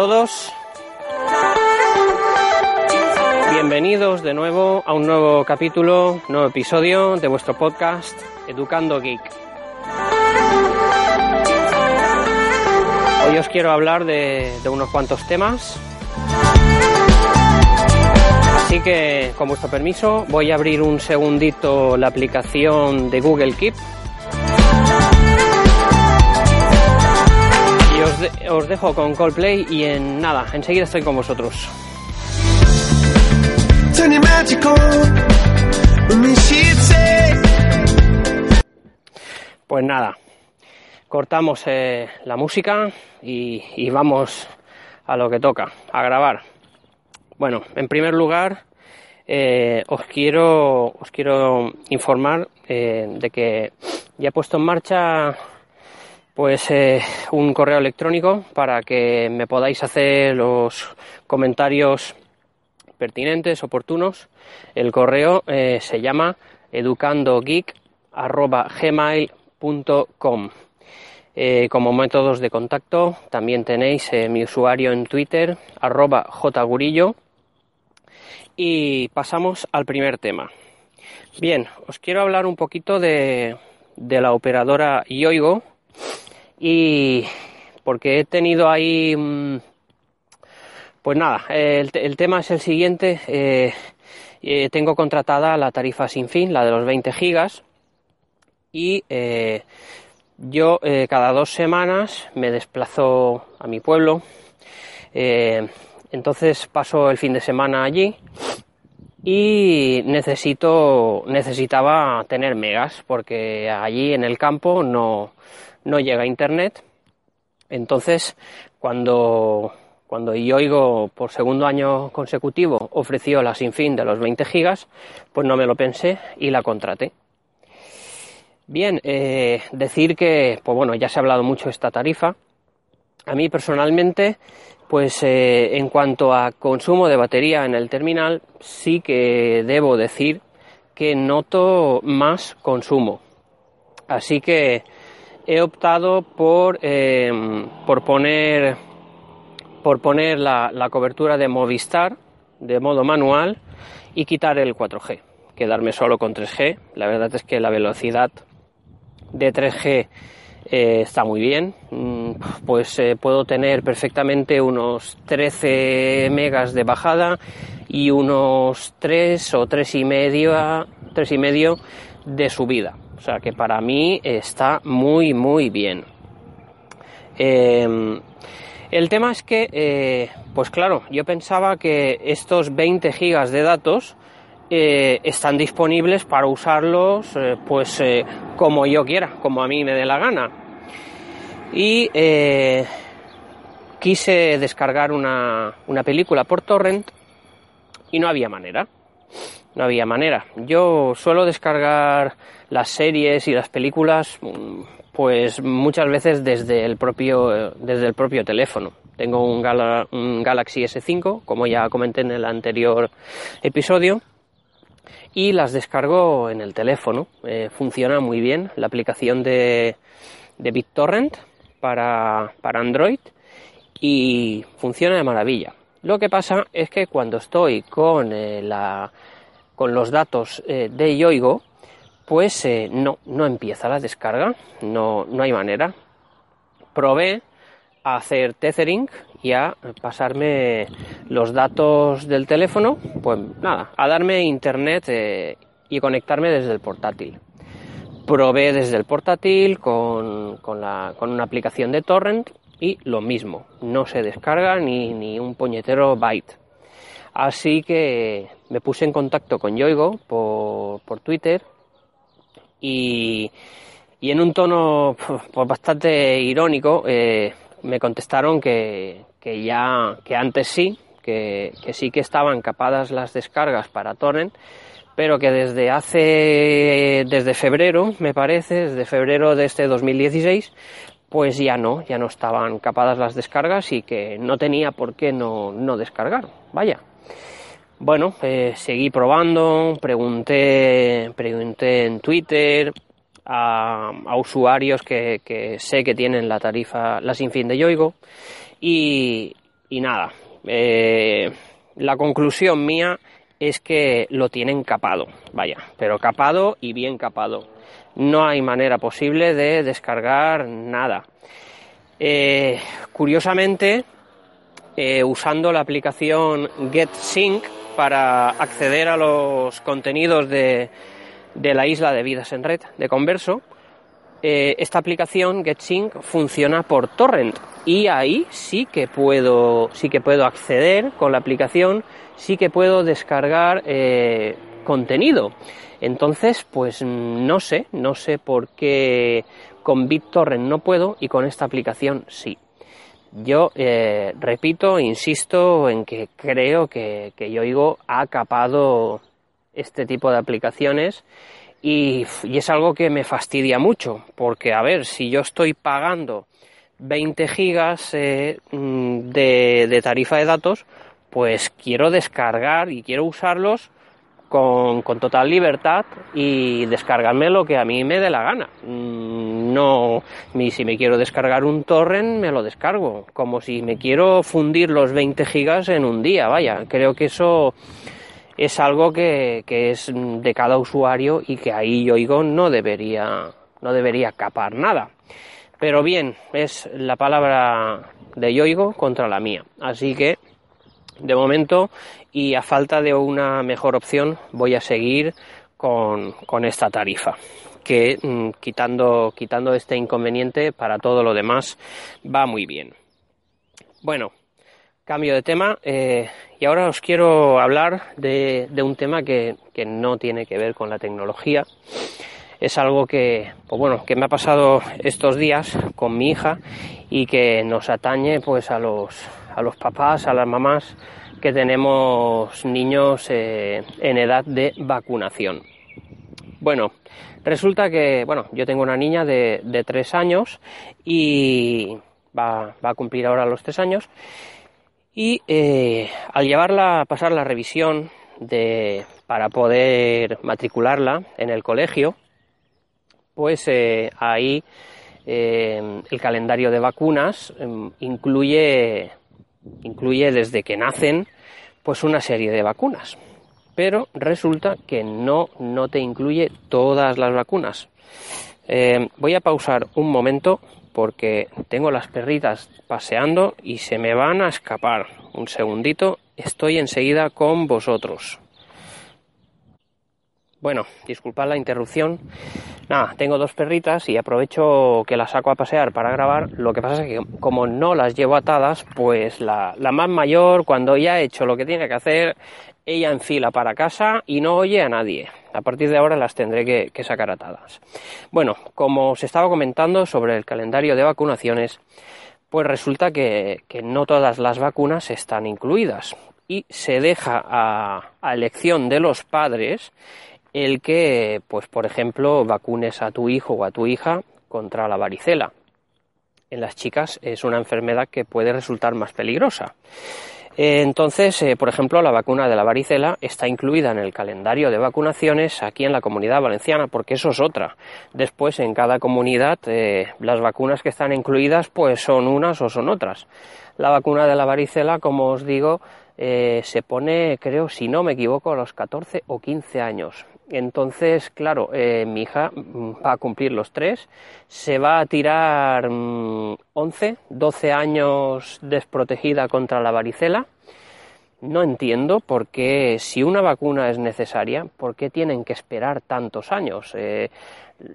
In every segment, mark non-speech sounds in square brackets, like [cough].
todos. Bienvenidos de nuevo a un nuevo capítulo, nuevo episodio de vuestro podcast Educando Geek. Hoy os quiero hablar de, de unos cuantos temas. Así que, con vuestro permiso, voy a abrir un segundito la aplicación de Google Keep os, dejo con Coldplay y en nada, enseguida estoy con vosotros. Pues nada, cortamos eh, la música y, vamos a lo que toca, a grabar. Bueno, en primer lugar, eh, os quiero os quiero informar eh, de que ya he puesto en marcha pues eh, un correo electrónico para que me podáis hacer los comentarios pertinentes, oportunos. El correo eh, se llama educandogeek.gmail.com eh, como métodos de contacto también tenéis mi usuario en Twitter, arroba jgurillo. Y pasamos al primer tema. Bien, os quiero hablar un poquito de, de la operadora Yoigo, y porque he tenido ahí mm, pues nada el, tema es el siguiente eh, eh, tengo contratada la tarifa sin fin la de los 20 gigas y eh, yo cada dos semanas me desplazo a mi pueblo entonces paso el fin de semana allí y necesito necesitaba tener megas porque allí en el campo no no llega a internet. Entonces, cuando, cuando Yoigo por segundo año consecutivo ofreció la sin fin de los 20 gigas, pues no me lo pensé y la contraté. Bien, eh, decir que, pues bueno, ya se ha hablado mucho de esta tarifa. A mí personalmente, pues eh, en cuanto a consumo de batería en el terminal, sí que debo decir que noto más consumo. Así que he optado por, em, por poner, por poner la, la, cobertura de Movistar de modo manual y quitar el 4G, quedarme solo con 3G. La verdad es que la velocidad de 3G eh, está muy bien, mm, pues eh, puedo tener perfectamente unos 13 megas de bajada y unos 3 o 3 y medio, 3 y medio de subida. O sea que para mí está muy, muy bien. Em, el tema es que, eh, pues claro, yo pensaba que estos 20 gigas de datos eh, están disponibles para usarlos eh, pues como yo quiera, como a mí me dé la gana. Y quise descargar una, una película por torrent y no había manera no había manera. Yo suelo descargar las series y las películas mm, pues muchas veces desde el propio, desde el propio teléfono. Tengo un, Galaxy S5, como ya comenté en el anterior episodio, y las descargo en el teléfono. Eh, funciona muy bien la aplicación de, de BitTorrent para, para Android y funciona de maravilla. Lo que pasa es que cuando estoy con eh, la con los datos eh, de Yoigo, pues eh, no, no empieza la descarga, no, no hay manera. Probé a hacer tethering y a pasarme los datos del teléfono, pues nada, a darme internet eh, y conectarme desde el portátil. Probé desde el portátil con, con, la, con una aplicación de torrent y lo mismo, no se descarga ni, ni un puñetero byte. Así que me puse en contacto con Yoigo por, Twitter y, en un tono pues, bastante irónico eh, me contestaron que, ya que antes sí, que, sí que estaban capadas las descargas para torrent, pero que desde hace desde febrero, me parece, desde febrero de este 2016, pues ya no, ya no estaban capadas las descargas y que no tenía por qué no descargar. Vaya. Bueno, eh, seguí probando, pregunté, pregunté en Twitter a, usuarios que, sé que tienen la tarifa, la sin fin de Yoigo, y nada, eh, la conclusión mía es que lo tienen capado, vaya, pero capado y bien capado. No hay manera posible de descargar nada. Eh, curiosamente, eh, usando la aplicación GetSync para acceder a los contenidos de, de la isla de vidas en red de Converso, eh, esta aplicación GetSync funciona por torrent y ahí sí que puedo sí que puedo acceder con la aplicación sí que puedo descargar eh, contenido. Entonces pues no sé no sé por qué con BitTorrent no puedo y con esta aplicación sí yo eh, repito insisto en que creo que, que Yoigo ha capado este tipo de aplicaciones y, es algo que me fastidia mucho, porque a ver, si yo estoy pagando 20 gigas eh, mm, de, tarifa de datos, pues quiero descargar y quiero usarlos con, total libertad y descargarme lo que a mí me dé la gana. No, si me quiero descargar un torrent, me lo descargo, como si me quiero fundir los 20 gigas en un día, vaya, creo que eso es algo que, es de cada usuario y que ahí Yoigo no debería, no debería capar nada. Pero bien, es la palabra de Yoigo contra la mía. Así que, de momento, y a falta de una mejor opción, voy a seguir con, esta tarifa que mm, quitando, quitando este inconveniente para todo lo demás va muy bien. Bueno, Cambio de tema eh, y ahora os quiero hablar de, un tema que, no tiene que ver con la tecnología. Es algo que, pues bueno, que me ha pasado estos días con mi hija y que nos atañe pues a los, a los papás, a las mamás que tenemos niños eh, en edad de vacunación. Bueno, resulta que, bueno, yo tengo una niña de, tres años y va, va a cumplir ahora los tres años y eh, al llevarla a pasar la revisión de, para poder matricularla en el colegio, pues eh, ahí eh, el calendario de vacunas em, incluye, incluye desde que nacen pues una serie de vacunas. Pero resulta que no, no te incluye todas las vacunas. voy a pausar un momento porque tengo las perritas paseando y se me van a escapar. Un segundito, estoy enseguida con vosotros. Bueno, disculpad la interrupción. Nada, tengo dos perritas y aprovecho que las saco a pasear para grabar. Lo que pasa es que como no las llevo atadas, pues la, la más mayor, cuando ya ha hecho lo que tiene que hacer, ella enfila para casa y no oye a nadie. A partir de ahora las tendré que, sacar atadas. Bueno, como os estaba comentando sobre el calendario de vacunaciones, pues resulta que, no todas las vacunas están incluidas y se deja a, a, elección de los padres el que, pues por ejemplo, vacunes a tu hijo o a tu hija contra la varicela. En las chicas es una enfermedad que puede resultar más peligrosa. Eh, entonces, eh, por ejemplo, la vacuna de la varicela está incluida en el calendario de vacunaciones aquí en la comunidad valenciana, porque eso es otra. Después, en cada comunidad, eh, las vacunas que están incluidas, pues son unas o son otras. La vacuna de la varicela, como os digo, se pone, creo, si no me equivoco, a los 14 o 15 años. Entonces, claro, eh, mi hija va a cumplir los tres, se va a tirar 11, mm, 12 años desprotegida contra la varicela. No entiendo por qué, si una vacuna es necesaria, por qué tienen que esperar tantos años. Eh,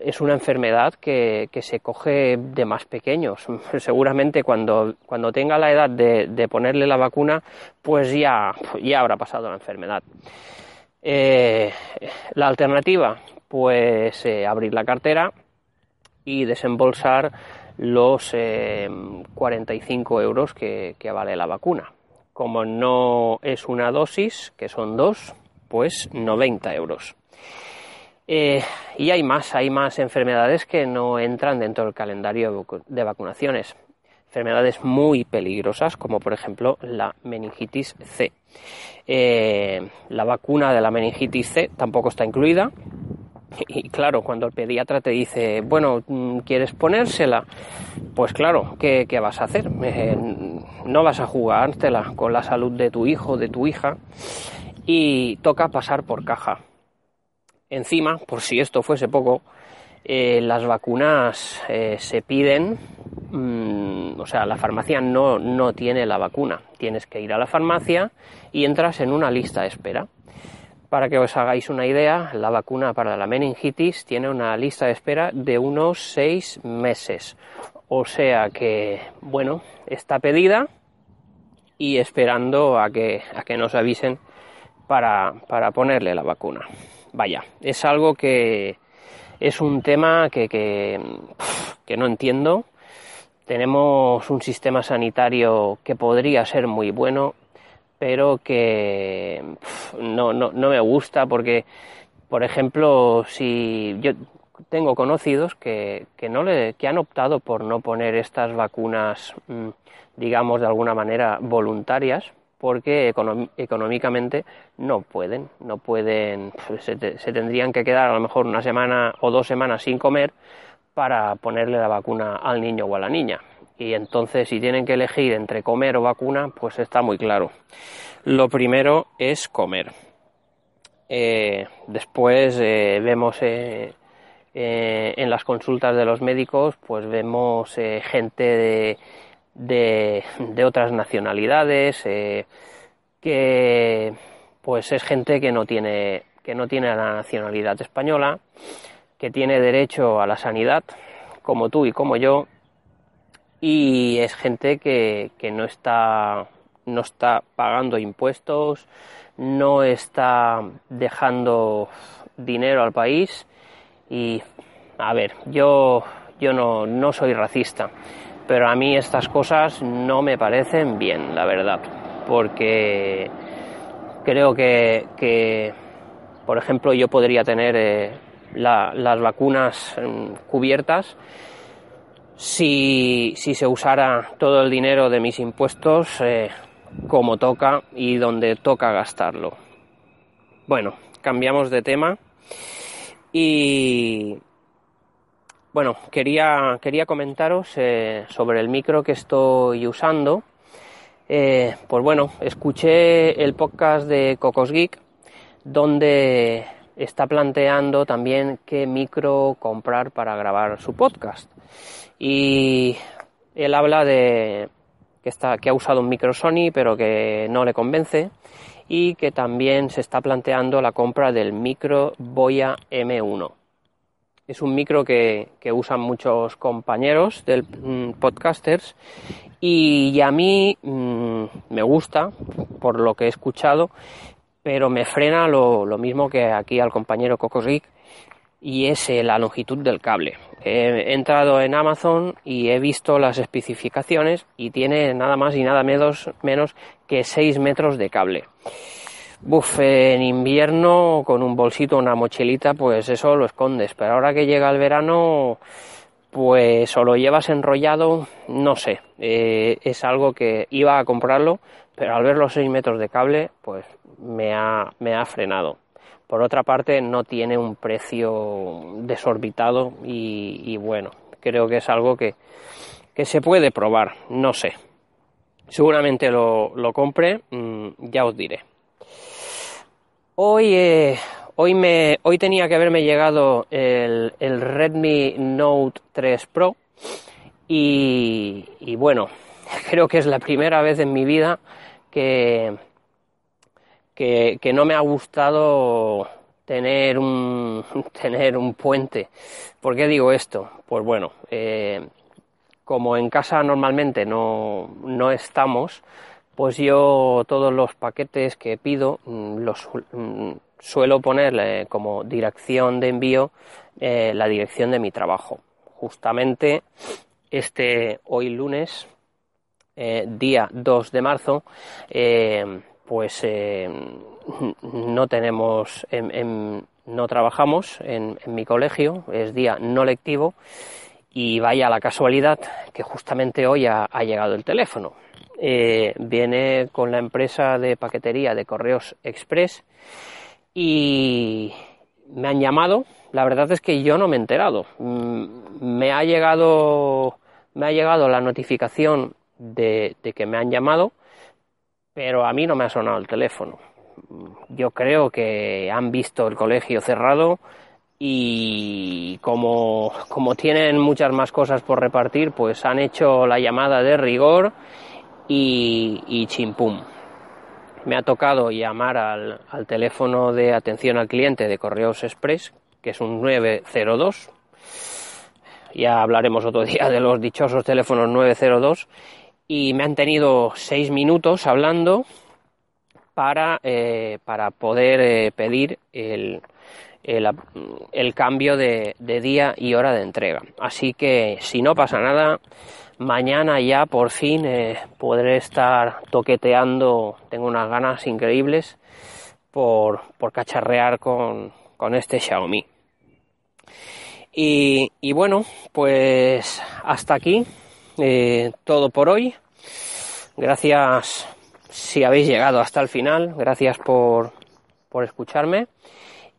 es una enfermedad que, se coge de más pequeños. [laughs] Seguramente cuando, cuando tenga la edad de, de ponerle la vacuna, pues ya, ya habrá pasado la enfermedad. Eh, la alternativa, pues eh, abrir la cartera y desembolsar los 45 eh, euros que, vale la vacuna. Como no es una dosis, que son dos, pues 90 euros. y hay más, hay más enfermedades que no entran dentro del calendario de vacunaciones enfermedades muy peligrosas, como por ejemplo la meningitis C. Eh, la vacuna de la meningitis C tampoco está incluida. Y claro, cuando el pediatra te dice, bueno, mm, ¿quieres ponérsela? Pues claro, ¿qué, vas a hacer? Eh, no vas a jugártela con la salud de tu hijo, de tu hija, y toca pasar por caja. Encima, por si esto fuese poco, eh, las vacunas se piden, mm, o sea, la farmacia no, no tiene la vacuna. Tienes que ir a la farmacia y entras en una lista de espera. Para que os hagáis una idea, la vacuna para la meningitis tiene una lista de espera de unos seis meses. O sea que, bueno, está pedida y esperando a que, a que nos avisen para, para ponerle la vacuna. Vaya, es algo que, es un tema que, que, no entiendo. Tenemos un sistema sanitario que podría ser muy bueno, pero que no, no, no me gusta porque, por ejemplo, si yo tengo conocidos que, que, no le, que han optado por no poner estas vacunas, mm, digamos, de alguna manera voluntarias, porque económicamente no pueden, no pueden, pues, se, tendrían que quedar a lo mejor una semana o dos semanas sin comer para ponerle la vacuna al niño o a la niña. Y entonces si tienen que elegir entre comer o vacuna, pues está muy claro. Lo primero es comer. Eh, después eh, vemos eh, en las consultas de los médicos, pues vemos gente de de, otras nacionalidades, que pues es gente que no tiene que no tiene la nacionalidad española, que tiene derecho a la sanidad, como tú y como yo, y es gente que, que no está no está pagando impuestos, no está dejando dinero al país. Y a ver, yo yo no, no soy racista, pero a mí estas cosas no me parecen bien, la verdad, porque creo que, por ejemplo, yo podría tener eh, las vacunas mm, cubiertas si, se usara todo el dinero de mis impuestos eh, como toca y donde toca gastarlo. Bueno, cambiamos de tema y bueno, quería, quería comentaros eh, sobre el micro que estoy usando. Eh, pues bueno, escuché el podcast de Cocos Geek, donde está planteando también qué micro comprar para grabar su podcast. Y él habla de que, está, que ha usado un micro Sony, pero que no le convence, y que también se está planteando la compra del micro Boya M1 es un micro que, usan muchos compañeros del mm, podcasters y, a mí mm, me gusta por lo que he escuchado, pero me frena lo, mismo que aquí al compañero Cocos y es eh, la longitud del cable. He entrado en Amazon y he visto las especificaciones y tiene nada más y nada menos, menos que 6 metros de cable. Buf, en invierno con un bolsito, una mochilita, pues eso lo escondes. Pero ahora que llega el verano, pues o lo llevas enrollado, no sé. Eh, es algo que iba a comprarlo, pero al ver los 6 metros de cable, pues me ha, me ha frenado. Por otra parte, no tiene un precio desorbitado y, bueno, creo que es algo que, que, se puede probar, no sé. Seguramente lo, lo compre, mm, ya os diré. Hoy, eh, hoy, me, hoy tenía que haberme llegado el, Redmi Note 3 Pro y, bueno, [laughs] creo que es la primera vez en mi vida que, que, no me ha gustado tener un, [laughs] tener un puente. ¿Por qué digo esto? Pues bueno, eh, como en casa normalmente no, no estamos, pues yo todos los paquetes que pido mm, los mm, suelo ponerle como dirección de envío eh, la dirección de mi trabajo. Justamente este hoy lunes, eh, día 2 de marzo, pues no tenemos, no trabajamos en, mi colegio, es día no lectivo y vaya la casualidad que justamente hoy ha llegado el teléfono eh, viene con la empresa de paquetería de Correos Express y me han llamado. La verdad es que yo no me he enterado. Mm, me ha llegado, me ha llegado la notificación de que me han llamado, pero a mí no me ha sonado el teléfono. Yo creo que han visto el colegio cerrado y como, como tienen muchas más cosas por repartir, pues han hecho la llamada de rigor y, y chimpum. Me ha tocado llamar al, al teléfono de atención al cliente de Correos Express, que es un 902. Ya hablaremos otro día de los dichosos teléfonos 902. Y me han tenido seis minutos hablando para, eh, para poder eh, pedir el, el, cambio de, de, día y hora de entrega. Así que si no pasa nada, mañana ya por fin eh, podré estar toqueteando, tengo unas ganas increíbles por, por cacharrear con, con este Xiaomi. Y, y, bueno, pues hasta aquí eh, todo por hoy. Gracias si habéis llegado hasta el final. Gracias por, por escucharme.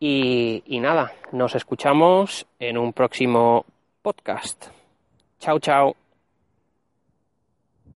Y, y nada, nos escuchamos en un próximo podcast. Chao, chao.